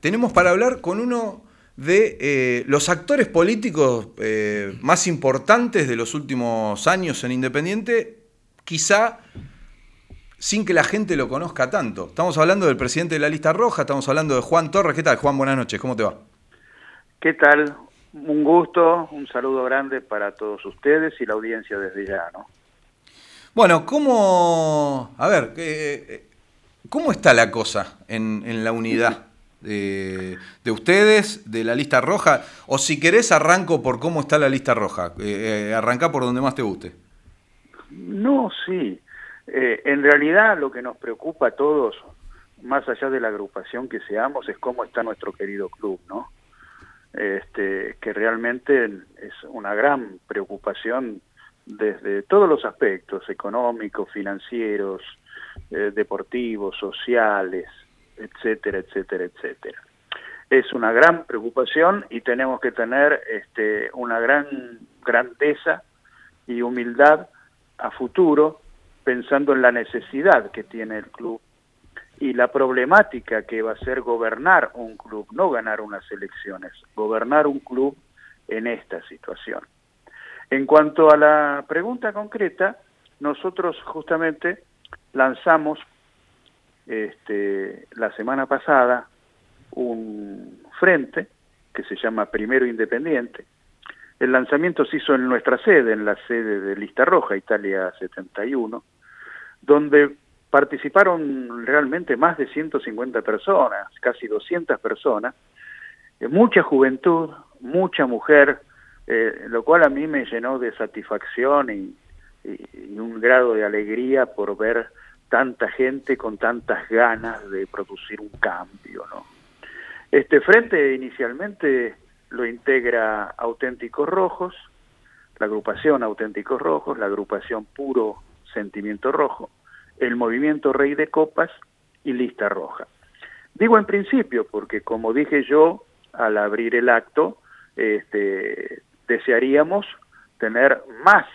tenemos para hablar con uno de eh, los actores políticos eh, más importantes de los últimos años en Independiente, quizá sin que la gente lo conozca tanto. Estamos hablando del presidente de la lista roja, estamos hablando de Juan Torres. ¿Qué tal, Juan? Buenas noches, ¿cómo te va? ¿Qué tal? Un gusto, un saludo grande para todos ustedes y la audiencia desde ya, ¿no? Bueno, ¿cómo, a ver, eh, cómo está la cosa en, en la unidad? De, ustedes, de la lista roja, o si querés arranco por cómo está la lista roja, eh, eh arranca por donde más te guste. No, sí. Eh, en realidad lo que nos preocupa a todos, más allá de la agrupación que seamos, es cómo está nuestro querido club, ¿no? Este, que realmente es una gran preocupación desde todos los aspectos, económicos, financieros, eh, deportivos, sociales, etcétera, etcétera, etcétera. Es una gran preocupación y tenemos que tener este, una gran grandeza y humildad a futuro pensando en la necesidad que tiene el club y la problemática que va a ser gobernar un club, no ganar unas elecciones, gobernar un club en esta situación. En cuanto a la pregunta concreta, nosotros justamente lanzamos este, la semana pasada un frente que se llama Primero Independiente. El lanzamiento se hizo en nuestra sede, en la sede de Lista Roja, Italia 71, donde participaron realmente más de 150 personas, casi 200 personas, eh, mucha juventud, mucha mujer, eh, lo cual a mí me llenó de satisfacción y un grado de alegría por ver tanta gente con tantas ganas de producir un cambio, ¿no? Este frente inicialmente lo integra Auténticos Rojos, la agrupación Auténticos Rojos, la agrupación Puro Sentimiento Rojo, el movimiento Rey de Copas y Lista Roja. Digo en principio porque como dije yo al abrir el acto, este, desearíamos tener más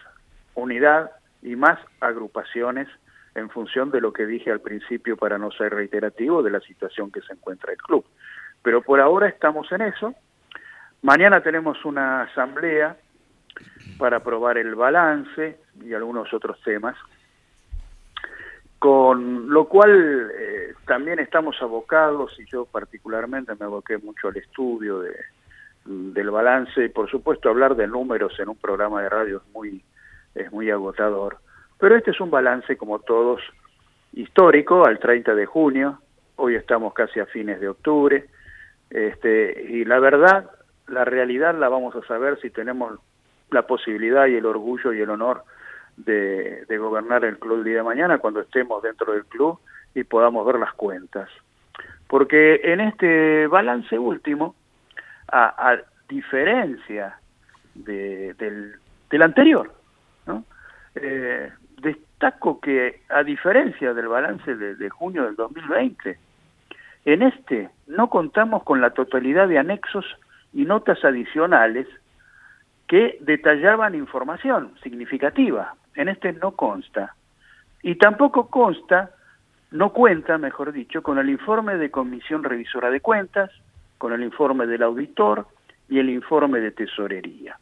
unidad y más agrupaciones en función de lo que dije al principio para no ser reiterativo de la situación que se encuentra el club. Pero por ahora estamos en eso. Mañana tenemos una asamblea para aprobar el balance y algunos otros temas, con lo cual eh, también estamos abocados, y yo particularmente me aboqué mucho al estudio de, del balance, y por supuesto hablar de números en un programa de radio es muy, es muy agotador pero este es un balance, como todos, histórico, al 30 de junio, hoy estamos casi a fines de octubre, este, y la verdad, la realidad la vamos a saber si tenemos la posibilidad y el orgullo y el honor de, gobernar el club el día de mañana, cuando estemos dentro del club y podamos ver las cuentas. Porque en este balance último, a, diferencia del, del anterior, ¿no? Eh, destaco que, a diferencia del balance de, junio del 2020, en este no contamos con la totalidad de anexos y notas adicionales que detallaban información significativa. En este no consta. Y tampoco consta, no cuenta, mejor dicho, con el informe de Comisión Revisora de Cuentas, con el informe del auditor y el informe de Tesorería.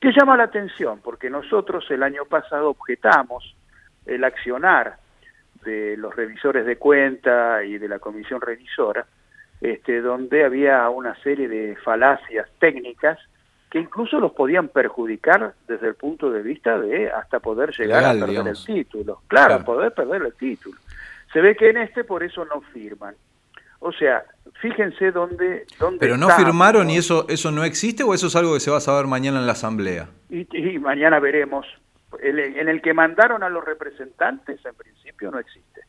Que llama la atención, porque nosotros el año pasado objetamos el accionar de los revisores de cuenta y de la comisión revisora, este, donde había una serie de falacias técnicas que incluso los podían perjudicar desde el punto de vista de hasta poder llegar a perder el título. Claro, poder perder el título. Se ve que en este por eso no firman. O sea, fíjense dónde... dónde Pero no firmaron y eso, eso no existe o eso es algo que se va a saber mañana en la asamblea. Y, y mañana veremos en el que mandaron a los representantes, en principio no existe.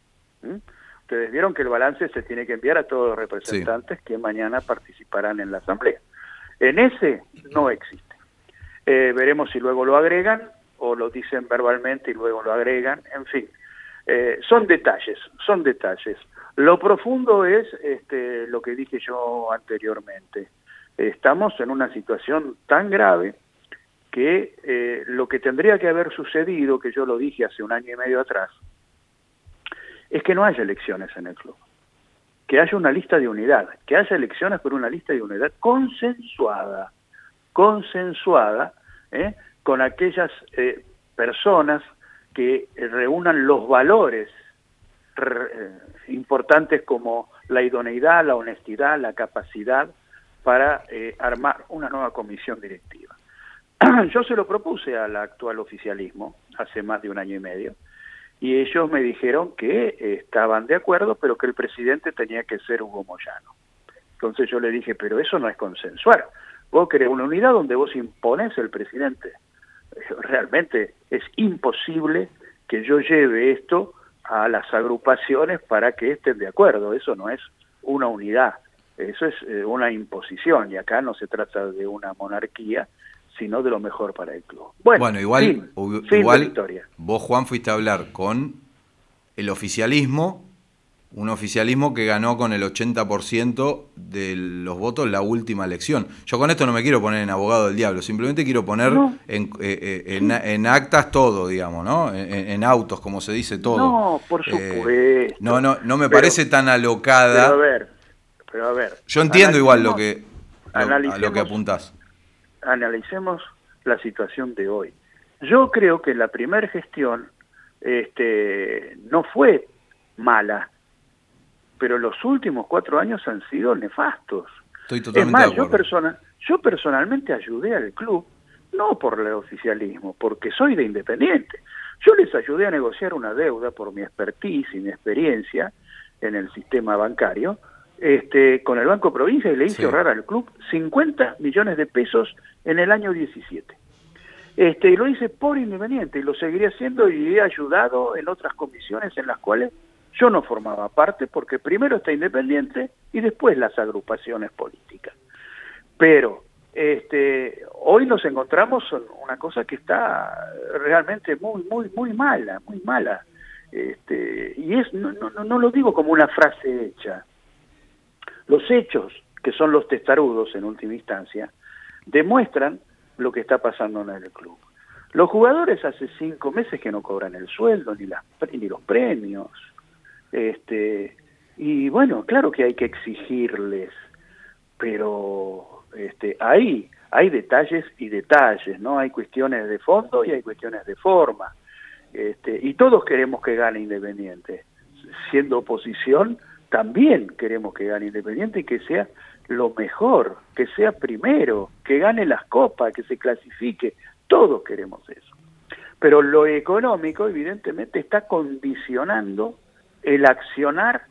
Ustedes vieron que el balance se tiene que enviar a todos los representantes que mañana participarán en la asamblea. En ese no existe. Eh, veremos si luego lo agregan o lo dicen verbalmente y luego lo agregan, en fin. Eh, son detalles, son detalles. Lo profundo es este, lo que dije yo anteriormente. Estamos en una situación tan grave que eh, lo que tendría que haber sucedido, que yo lo dije hace un año y medio atrás, es que no haya elecciones en el club. que haya una lista de unidad, que haya elecciones por una lista de unidad consensuada, consensuada ¿eh? con aquellas eh, personas que reúnan los valores importantes como la idoneidad, la honestidad, la capacidad para armar una nueva comisión directiva. Yo se lo propuse al actual oficialismo hace más de un año y medio y ellos me dijeron que estaban de acuerdo, pero que el presidente tenía que ser Hugo Moyano. Entonces yo le dije, pero eso no es consensuar. Vos querés una unidad donde vos impones el presidente. Realmente es imposible que yo lleve esto a las agrupaciones para que estén de acuerdo. Eso no es una unidad, eso es eh, una imposición y acá no se trata de una monarquía, sino de lo mejor para el club. Bueno, igual, igual vos Juan fuiste a hablar con el oficialismo un oficialismo que ganó con el 80% de los votos la última elección. Yo con esto no me quiero poner en abogado del diablo, simplemente quiero poner eh, eh, en, actas todo, digamos, ¿no? En, autos, como se dice todo. No, por eh, supuesto. no, no, no me parece tan alocada. Pero a ver, pero a ver. Yo entiendo igual lo que, a lo que apuntás. Analicemos la situación de hoy. Yo creo que la primera gestión este, no fue mala pero los últimos cuatro años han sido nefastos. Estoy totalmente es más, Yo, yo personalmente ayudé al club, no por el oficialismo, porque soy de Independiente. Yo les ayudé a negociar una deuda por mi expertise y mi experiencia en el sistema bancario este, con el Banco Provincia y le hice ahorrar al club 50 millones de pesos en el año 17. Este, y lo hice por Independiente y lo seguiré haciendo y he ayudado en otras comisiones en las cuales yo no formaba parte porque primero está Independiente y después las agrupaciones políticas. Pero este, hoy nos encontramos en una cosa que está realmente muy, muy, muy mala, muy mala. Este, y es, no, no, no lo digo como una frase hecha. Los hechos, que son los testarudos en última instancia, demuestran lo que está pasando en el club. Los jugadores hace cinco meses que no cobran el sueldo ni, las, ni los premios. Este, y bueno, claro que hay que exigirles, pero este, ahí hay detalles y detalles, ¿no? Hay cuestiones de fondo y hay cuestiones de forma. Este, y todos queremos que gane Independiente. Siendo oposición, también queremos que gane Independiente y que sea lo mejor, que sea primero, que gane las copas, que se clasifique. Todos queremos eso. Pero lo económico, evidentemente, está condicionando el accionar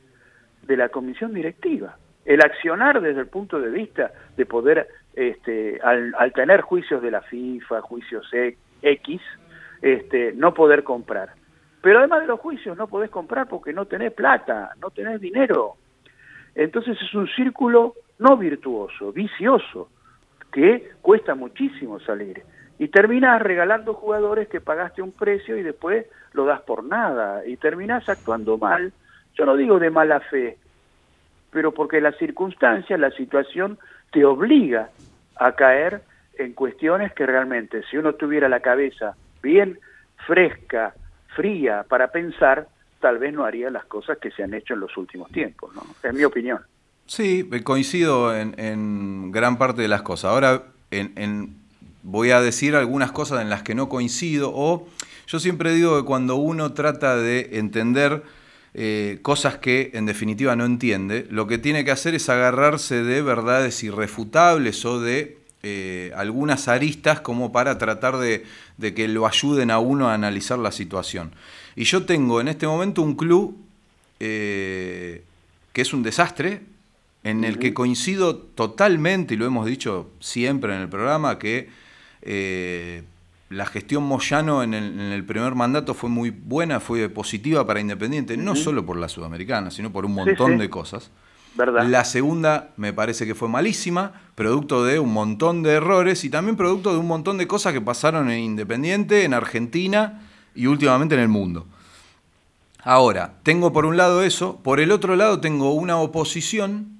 de la comisión directiva, el accionar desde el punto de vista de poder, este, al, tener juicios de la FIFA, juicios e, X, este, no poder comprar. Pero además de los juicios no podés comprar porque no tenés plata, no tenés dinero. Entonces es un círculo no virtuoso, vicioso, que cuesta muchísimo salir. Y terminás regalando jugadores que pagaste un precio y después lo das por nada y terminás actuando mal, yo no digo de mala fe, pero porque la circunstancia, la situación te obliga a caer en cuestiones que realmente si uno tuviera la cabeza bien fresca, fría para pensar, tal vez no haría las cosas que se han hecho en los últimos tiempos, ¿no? Es mi opinión. Sí, coincido en, gran parte de las cosas. Ahora en, voy a decir algunas cosas en las que no coincido o yo siempre digo que cuando uno trata de entender eh, cosas que en definitiva no entiende, lo que tiene que hacer es agarrarse de verdades irrefutables o de eh, algunas aristas como para tratar de, que lo ayuden a uno a analizar la situación. Y yo tengo en este momento un club eh, que es un desastre, en el que coincido totalmente, y lo hemos dicho siempre en el programa, que la gestión Moyano en el, primer mandato fue muy buena, fue positiva para Independiente, no solo por la Sudamericana, sino por un montón de cosas. ¿Verdad? La segunda me parece que fue malísima, producto de un montón de errores y también producto de un montón de cosas que pasaron en Independiente, en Argentina y últimamente en el mundo. Ahora, tengo por un lado eso, por el otro lado tengo una oposición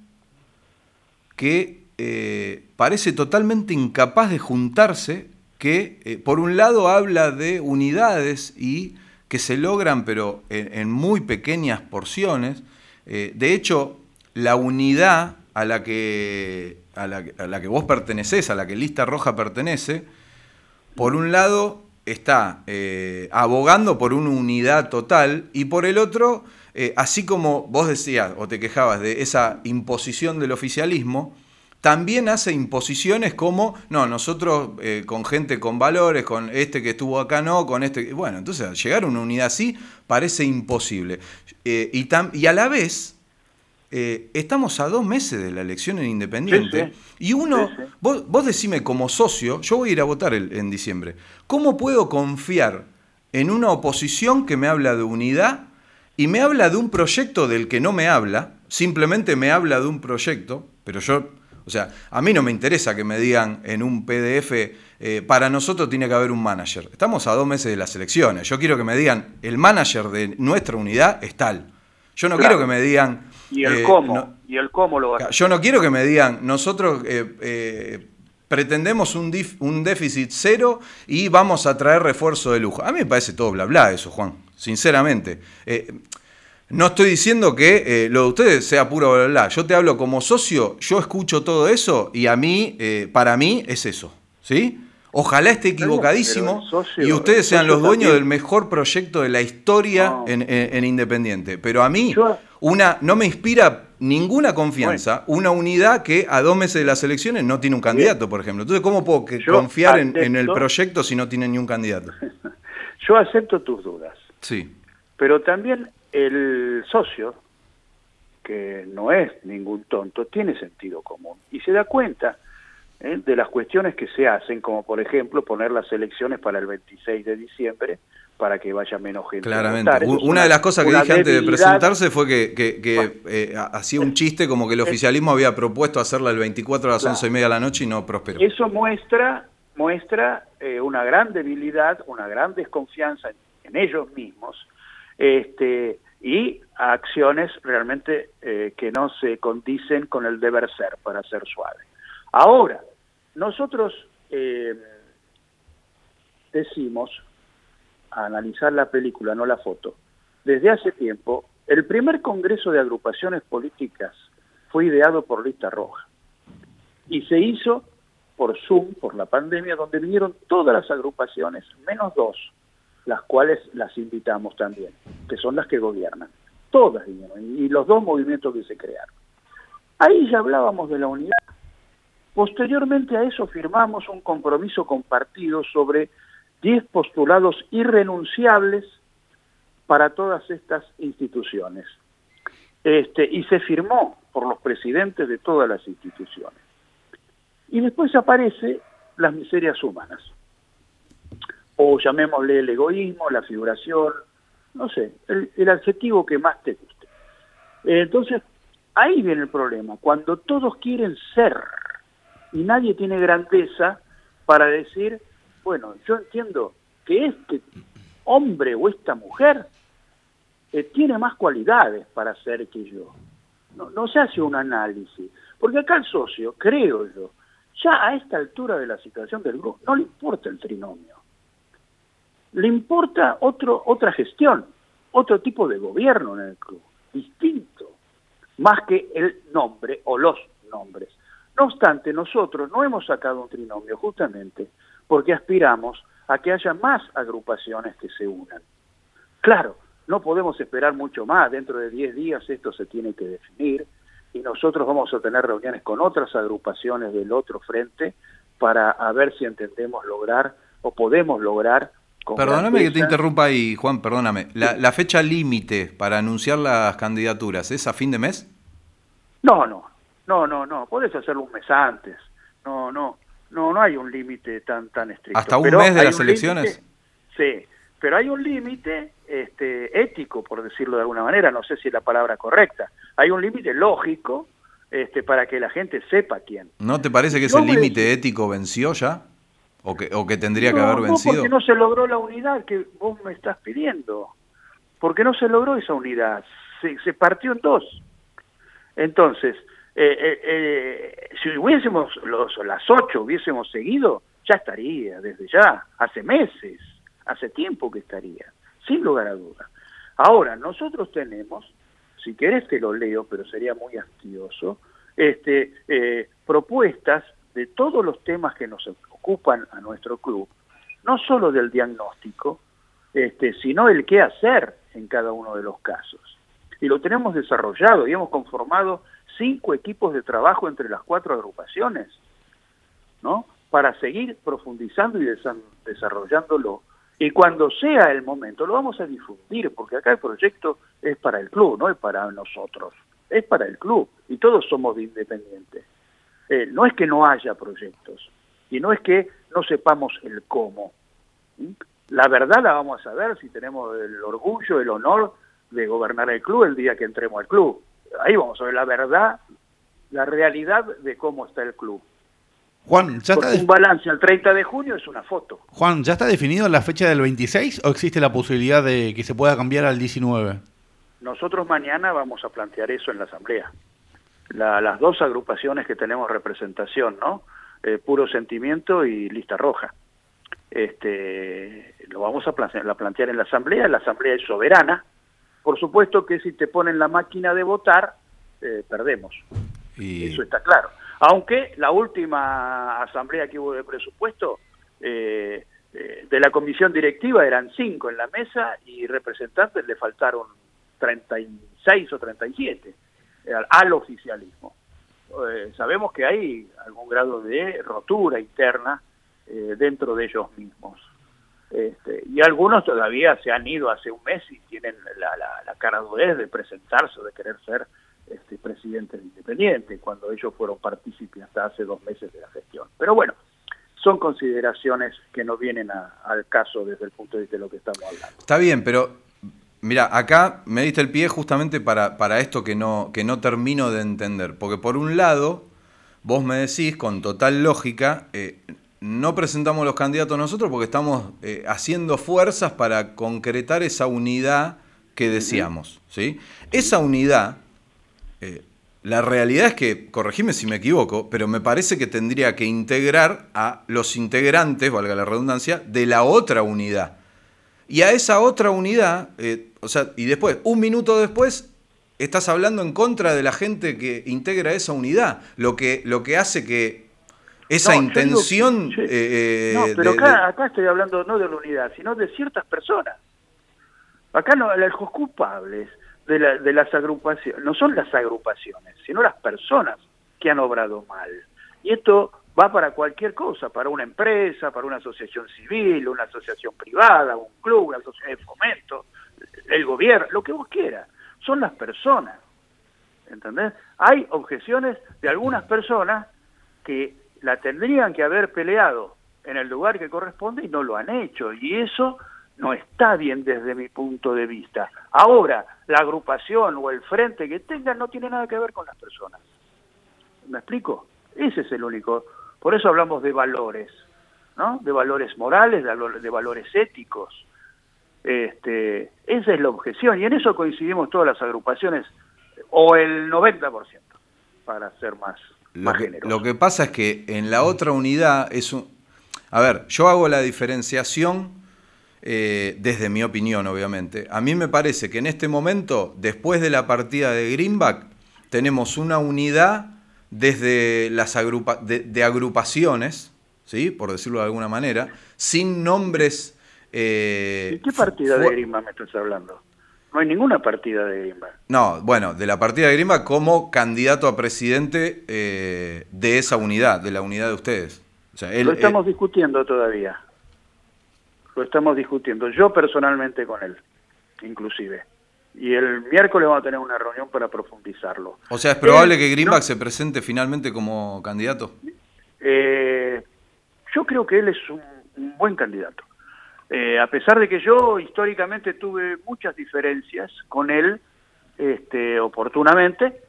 que eh, parece totalmente incapaz de juntarse que eh, por un lado habla de unidades y que se logran pero en, muy pequeñas porciones. Eh, de hecho, la unidad a la que, a la, que vos perteneces, a la que Lista Roja pertenece, por un lado está abogando por una unidad total y por el otro, así como vos decías o te quejabas de esa imposición del oficialismo, también hace imposiciones como, no, nosotros eh, con gente con valores, con este que estuvo acá no, con este... Bueno, entonces llegar a una unidad así parece imposible. y, y a la vez eh, estamos a dos meses de la elección en Independiente y uno, Vos, vos, decime como socio, yo voy a ir a votar en diciembre, ¿cómo puedo confiar en una oposición que me habla de unidad y me habla de un proyecto del que no me habla, simplemente me habla de un proyecto, pero yo, o sea, a mí no me interesa que me digan en un PDF, eh, para nosotros tiene que haber un manager. Estamos a dos meses de las elecciones, yo quiero que me digan, el manager de nuestra unidad es tal. Yo no quiero que me digan y el eh, cómo, y el cómo lo Yo no quiero que me digan, nosotros eh, pretendemos un, un déficit cero y vamos a traer refuerzo de lujo. A mí me parece todo bla bla eso, Juan, sinceramente. No estoy diciendo que lo de ustedes sea puro bla bla. Yo te hablo como socio, yo escucho todo eso y a mí, para mí, es eso. ¿Sí? Ojalá esté equivocadísimo y ustedes sean los dueños del mejor proyecto de la historia en, Independiente. Pero a mí una, no me inspira ninguna confianza una unidad que a dos meses de las elecciones no tiene un candidato, por ejemplo. Entonces, ¿cómo puedo confiar en, el proyecto si no tiene ni un candidato? Yo acepto tus dudas. Sí. Pero también el socio, que no es ningún tonto, tiene sentido común y se da cuenta ¿eh? de las cuestiones que se hacen, como por ejemplo poner las elecciones para el 26 de diciembre para que vaya menos gente. Claramente. una, de las cosas que dije antes de presentarse fue que, eh, hacía un chiste como que el oficialismo había propuesto hacerla el 24 a las 11 y media de la noche y no prosperó. Eso muestra, muestra eh, una gran debilidad, una gran desconfianza en, ellos mismos este, y acciones realmente que no se condicen con el deber ser, para ser suave. Ahora, nosotros eh, decimos, a analizar la película, no la foto, desde hace tiempo, el primer Congreso de Agrupaciones Políticas fue ideado por Lista Roja. Y se hizo por Zoom, por la pandemia, donde vinieron todas las agrupaciones, menos dos, las cuales las invitamos también, que son las que gobiernan. Todas vinieron, y los dos movimientos que se crearon. Ahí ya hablábamos de la unidad Posteriormente a eso firmamos un compromiso compartido sobre 10 postulados irrenunciables para todas estas instituciones. Este, y se firmó por los presidentes de todas las instituciones. Y después aparece las miserias humanas, o llamémosle el egoísmo, la figuración, no sé, el, adjetivo que más te guste. Entonces, ahí viene el problema, cuando todos quieren ser y nadie tiene grandeza para decir, bueno, yo entiendo que este hombre o esta mujer eh, tiene más cualidades para ser que yo. No, no se hace un análisis, porque acá el socio, creo yo, ya a esta altura de la situación del grupo, no le importa el trinomio. Le importa otro, otra gestión, otro tipo de gobierno en el club, distinto, más que el nombre o los nombres. No obstante, nosotros no hemos sacado un trinomio justamente porque aspiramos a que haya más agrupaciones que se unan. Claro, no podemos esperar mucho más, dentro de 10 días esto se tiene que definir y nosotros vamos a tener reuniones con otras agrupaciones del otro frente para ver si entendemos lograr o podemos lograr Perdóname que te interrumpa ahí, Juan, perdóname. La, la fecha límite para anunciar las candidaturas es a fin de mes? No, no, no, no, no, podés hacerlo un mes antes. No, no, no, no hay un límite tan tan estricto. ¿Hasta un mes de las elecciones? sí, pero hay un límite este, ético, por decirlo de alguna manera, no sé si es la palabra correcta. Hay un límite lógico este, para que la gente sepa quién. ¿No te parece que ese límite ético venció ya? ¿O que, o que tendría que haber vencido? No, porque no se logró la unidad que vos me estás pidiendo. Porque no se logró esa unidad. Se, se partió en dos. Entonces, eh, eh, eh, si hubiésemos los, las ocho hubiésemos seguido, ya estaría, desde ya, hace meses, hace tiempo que estaría, sin lugar a duda. Ahora, nosotros tenemos si querés te lo leo, pero sería muy hastioso, este, eh, propuestas de todos los temas que nos ocupan a nuestro club, no solo del diagnóstico, este, sino el qué hacer en cada uno de los casos. Y lo tenemos desarrollado y hemos conformado cinco equipos de trabajo entre las cuatro agrupaciones, ¿no? Para seguir profundizando y desarrollándolo. Y cuando sea el momento, lo vamos a difundir, porque acá el proyecto es para el club, no es para nosotros, es para el club, y todos somos independientes. Eh, no es que no haya proyectos, y no es que no sepamos el cómo. La verdad la vamos a saber si tenemos el orgullo, el honor de gobernar el club el día que entremos al club. Ahí vamos a ver la verdad, la realidad de cómo está el club. Juan, ¿ya está un balance al 30 de junio es una foto. Juan, ¿ya está definido la fecha del 26 o existe la posibilidad de que se pueda cambiar al 19? Nosotros mañana vamos a plantear eso en la asamblea. las dos agrupaciones que tenemos representación, ¿no? Eh, puro sentimiento y lista roja. Este, lo vamos a plantear, plantear en la asamblea. La asamblea es soberana. Por supuesto que si te ponen la máquina de votar, eh, perdemos. Eso está claro. Aunque la última asamblea que hubo de presupuesto eh, eh, de la comisión directiva eran cinco en la mesa y representantes le faltaron 36 o 37 al, al oficialismo. Eh, sabemos que hay algún grado de rotura interna dentro de ellos mismos. Este, y algunos todavía se han ido hace un mes y tienen la, la, la cara de presentarse o de querer ser este, presidente Independiente, cuando ellos fueron partícipes hasta hace dos meses de la gestión. Pero bueno, son consideraciones que no vienen al caso desde el punto de vista de lo que estamos hablando. Está bien, pero mira, acá me diste el pie justamente para, para esto que no, que no termino de entender, porque por un lado, vos me decís con total lógica, eh, no presentamos los candidatos nosotros porque estamos eh, haciendo fuerzas para concretar esa unidad que decíamos. ¿sí? Esa unidad eh, la realidad es que, corregime si me equivoco, pero me parece que tendría que integrar a los integrantes, valga la redundancia, de la otra unidad. Y a esa otra unidad, eh, o sea, y después, un minuto después, estás hablando en contra de la gente que integra esa unidad, lo que, lo que hace que esa intención... Eh, no, pero acá, acá estoy hablando no de la unidad, sino de ciertas personas. Acá no, los culpables de, las agrupaciones, no son las agrupaciones, sino las personas que han obrado mal. Y esto va para cualquier cosa, para una empresa, para una asociación civil, una asociación privada, un club, una asociación de fomento, el gobierno, lo que vos quieras. Son las personas. ¿Entendés? Hay objeciones de algunas personas que la tendrían que haber peleado en el lugar que corresponde y no lo han hecho. Y eso no está bien desde mi punto de vista. Ahora, la agrupación o el frente que tengan no tiene nada que ver con las personas. ¿Me explico? Ese es el único. Por eso hablamos de valores, ¿no? De valores morales, de, valores éticos. Este, esa es la objeción y en eso coincidimos todas las agrupaciones, o el 90%, para ser más, lo que, Lo que pasa es que en la otra unidad es un... A ver, yo hago la diferenciación eh, desde mi opinión, obviamente. A mí me parece que en este momento, después de la partida de Greenback, tenemos una unidad desde las de, agrupaciones, ¿sí? por decirlo de alguna manera, sin nombres... Eh, ¿De qué partida de Greenback me estás hablando? No hay ninguna partida de Greenback. No, bueno, de la partida de Greenback como candidato a presidente eh, de esa unidad, de la unidad de ustedes. Lo estamos discutiendo todavía lo estamos discutiendo, yo personalmente con él, inclusive. Y el miércoles vamos a tener una reunión para profundizarlo. O sea, ¿es probable que Greenback se presente finalmente como candidato? Eh, yo creo que él es un, buen candidato. Eh, a pesar de que yo históricamente tuve muchas diferencias con él, este, oportunamente,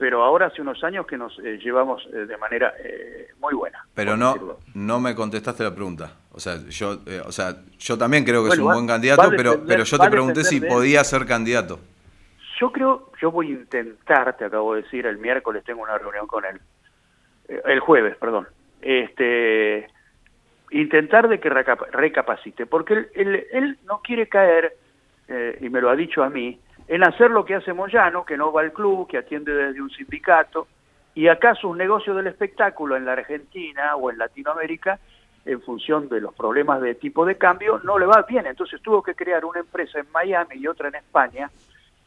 pero ahora hace unos años que nos eh, llevamos eh, de manera eh, muy buena. Pero no, no me contestaste la pregunta. O sea, yo, o sea, yo también creo que es un buen candidato, pero, pero yo te pregunté si podía ser candidato. Yo creo, yo voy a intentar, te acabo de decir, el miércoles tengo una reunión con él, el jueves, perdón, este, intentar de que recapacite, porque él, él, él no quiere caer, y me lo ha dicho a mí, en hacer lo que hace Moyano, que no va al club, que atiende desde un sindicato, y acaso un negocio del espectáculo en la Argentina o en Latinoamérica, en función de los problemas de tipo de cambio, no le va bien. Entonces tuvo que crear una empresa en Miami y otra en España,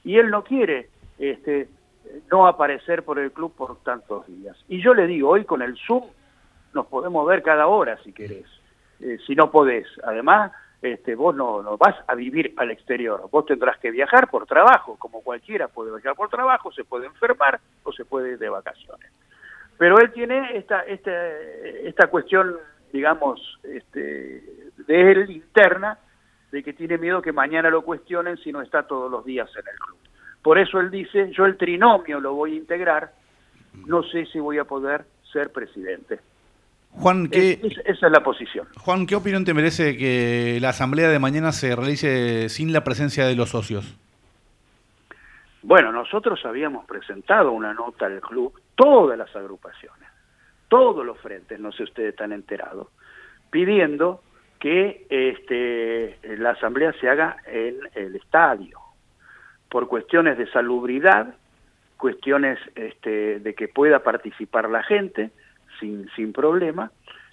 y él no quiere este, no aparecer por el club por tantos días. Y yo le digo, hoy con el Zoom nos podemos ver cada hora si querés, eh, si no podés. Además, este, vos no, no vas a vivir al exterior, vos tendrás que viajar por trabajo, como cualquiera puede viajar por trabajo, se puede enfermar o se puede ir de vacaciones. Pero él tiene esta, esta, esta cuestión, digamos, este, de él interna, de que tiene miedo que mañana lo cuestionen si no está todos los días en el club. Por eso él dice, yo el trinomio lo voy a integrar, no sé si voy a poder ser presidente. Juan, ¿qué, esa es la posición. Juan, ¿qué opinión te merece que la asamblea de mañana se realice sin la presencia de los socios? Bueno, nosotros habíamos presentado una nota al club, todas las agrupaciones, todos los frentes, no sé si ustedes están enterados, pidiendo que este, la asamblea se haga en el estadio, por cuestiones de salubridad, cuestiones este, de que pueda participar la gente sin, problema,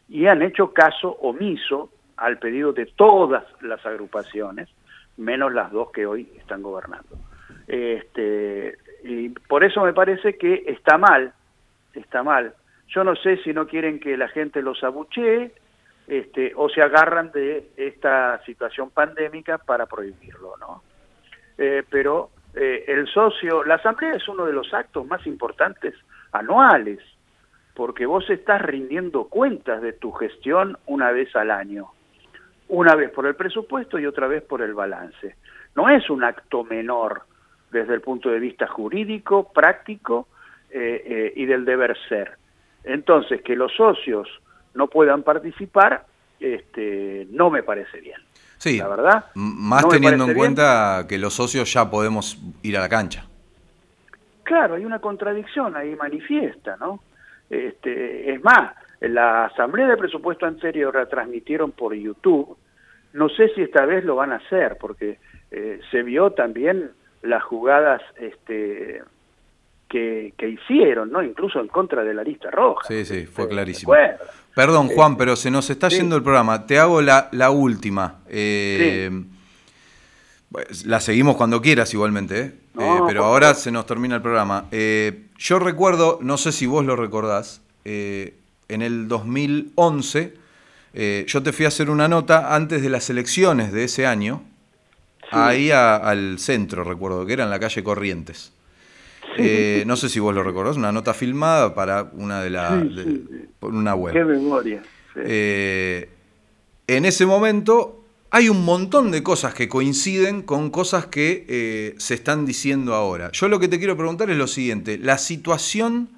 y han hecho caso omiso al pedido de todas las agrupaciones, menos las dos que hoy están gobernando. Este, y por eso me parece que está mal, está mal. Yo no sé si no quieren que la gente los abuchee, este, o se agarran de esta situación pandémica para prohibirlo, ¿no? Eh, pero eh, el socio, la asamblea es uno de los actos más importantes anuales, porque vos estás rindiendo cuentas de tu gestión una vez al año, una vez por el presupuesto y otra vez por el balance. No es un acto menor desde el punto de vista jurídico, práctico eh, y del deber ser. Entonces, que los socios no puedan participar, este, no me parece bien. Sí, la verdad. Más teniendo en cuenta que los socios ya podemos ir a la cancha. Claro, hay una contradicción ahí manifiesta, ¿no? Este, es más, la asamblea de presupuesto anterior la transmitieron por YouTube. No sé si esta vez lo van a hacer, porque eh, se vio también las jugadas este, que, hicieron, ¿no? Incluso en contra de la lista roja. Sí, sí, fue clarísimo. Perdón, Juan, pero se nos está yendo el programa. Te hago la, la última. Eh, la seguimos cuando quieras igualmente, ¿eh? eh pero ahora se nos termina el programa. Eh, yo recuerdo, no sé si vos lo recordás, en el 2011 yo te fui a hacer una nota antes de las elecciones de ese año, ahí al centro, recuerdo, que era en la calle Corrientes. No sé si vos lo recordás, una nota filmada para una de las por una web. Qué memoria. En ese momento hay un montón de cosas que coinciden con cosas que eh, se están diciendo ahora. Yo lo que te quiero preguntar es lo siguiente, la situación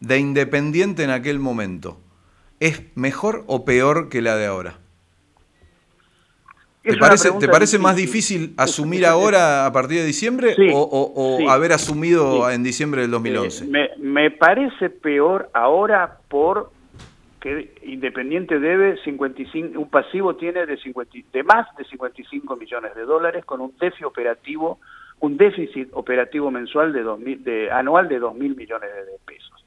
de Independiente en aquel momento, ¿es mejor o peor que la de ahora? ¿Te parece, ¿Te parece más difícil asumir ahora a partir de diciembre o, haber asumido en diciembre del 2011? me, me, parece peor ahora por que Independiente debe 55, un pasivo tiene de, 50, de más de 55 millones de dólares con un déficit operativo, un déficit operativo mensual de, 2000, de anual de 2 mil millones de pesos.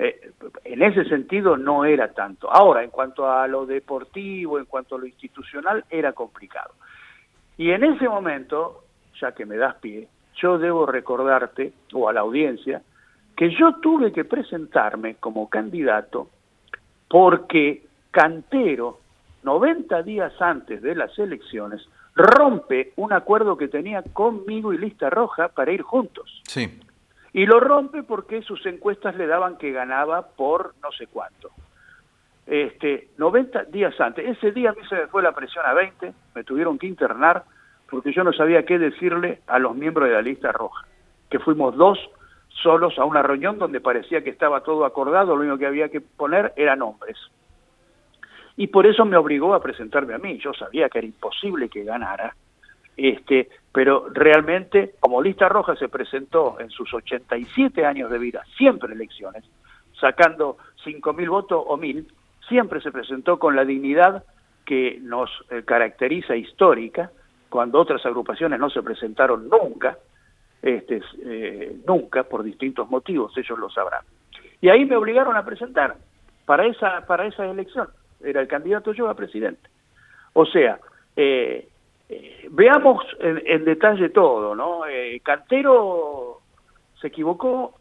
Eh, en ese sentido no era tanto. Ahora, en cuanto a lo deportivo, en cuanto a lo institucional, era complicado. Y en ese momento, ya que me das pie, yo debo recordarte, o a la audiencia, que yo tuve que presentarme como candidato porque Cantero, 90 días antes de las elecciones, rompe un acuerdo que tenía conmigo y Lista Roja para ir juntos. Sí. Y lo rompe porque sus encuestas le daban que ganaba por no sé cuánto. Este, 90 días antes. Ese día a mí se me fue la presión a 20, me tuvieron que internar porque yo no sabía qué decirle a los miembros de la lista roja, que fuimos dos solos a una reunión donde parecía que estaba todo acordado, lo único que había que poner eran nombres. Y por eso me obligó a presentarme a mí, yo sabía que era imposible que ganara, este, pero realmente como lista roja se presentó en sus 87 años de vida, siempre elecciones, sacando 5.000 votos o 1.000, siempre se presentó con la dignidad que nos eh, caracteriza histórica, cuando otras agrupaciones no se presentaron nunca, este, eh, nunca por distintos motivos, ellos lo sabrán. Y ahí me obligaron a presentar para esa, para esa elección. Era el candidato yo a presidente. O sea, eh, eh, veamos en, detalle todo, ¿no? Cantero se equivocó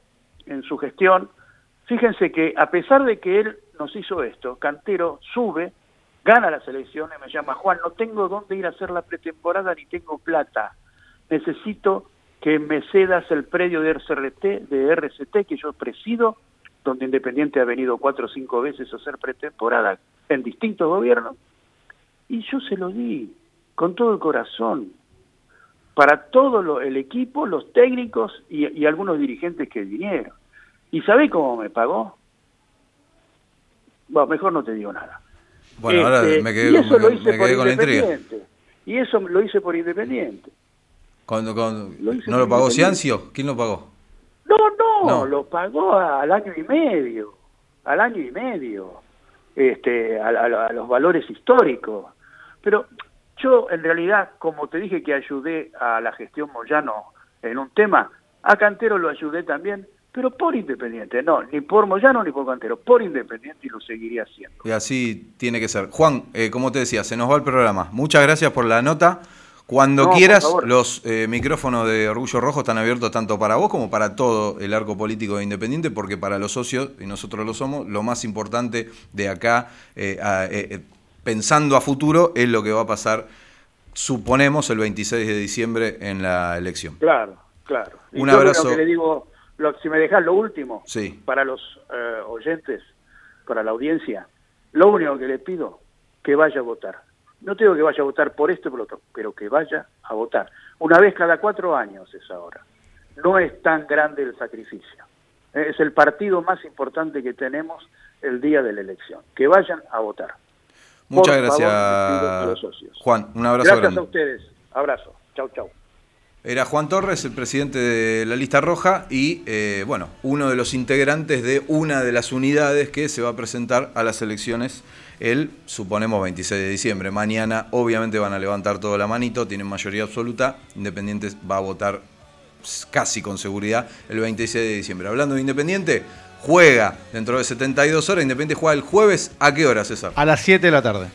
en su gestión. Fíjense que a pesar de que él nos hizo esto, Cantero sube, gana las elecciones, me llama Juan, no tengo dónde ir a hacer la pretemporada ni tengo plata. Necesito que me cedas el predio de RCT, de RCT que yo presido, donde Independiente ha venido cuatro o cinco veces a hacer pretemporada en distintos gobiernos, y yo se lo di con todo el corazón, para todo el equipo, los técnicos y, algunos dirigentes que vinieron. ¿Y sabés cómo me pagó? Bueno, mejor no te digo nada. Bueno, ahora este, me quedé, con, la intriga. Y eso lo hice por Independiente. Cuando, ¿No lo pagó Ciancio? ¿Quién lo pagó? No, no, lo pagó al año y medio, al año y medio, este, a, los valores históricos. Pero yo, en realidad, como te dije que ayudé a la gestión Moyano en un tema, a Cantero lo ayudé también, pero por Independiente, no, ni por Moyano ni por Cantero, por Independiente y lo seguiría haciendo. Y así tiene que ser. Juan, eh, como te decía, se nos va el programa. Muchas gracias por la nota. Cuando quieras, los eh, micrófonos de Orgullo Rojo están abiertos tanto para vos como para todo el arco político de Independiente, porque para los socios, y nosotros lo somos, lo más importante de acá, eh, eh, pensando a futuro, es lo que va a pasar, suponemos, el 26 de diciembre en la elección. Claro, claro. Un abrazo. le digo, si me dejas lo último, sí. para los oyentes, para la audiencia, lo único que le pido, que vaya a votar no tengo que vaya a votar por esto o por otro, pero que vaya a votar. Una vez cada cuatro años es ahora. No es tan grande el sacrificio. Es el partido más importante que tenemos el día de la elección. Que vayan a votar. Muchas gracias, Juan. Un abrazo Gracias a ustedes. Abrazo. Chau, chau. Era Juan Torres, el presidente de la lista roja y, eh, bueno, uno de los integrantes de una de las unidades que se va a presentar a las elecciones el, suponemos, 26 de diciembre. Mañana, obviamente, van a levantar toda la manito, tienen mayoría absoluta. Independiente va a votar casi con seguridad el 26 de diciembre. Hablando de Independiente, juega dentro de 72 horas. Independiente juega el jueves. ¿A qué hora, César? A las 7 de la tarde.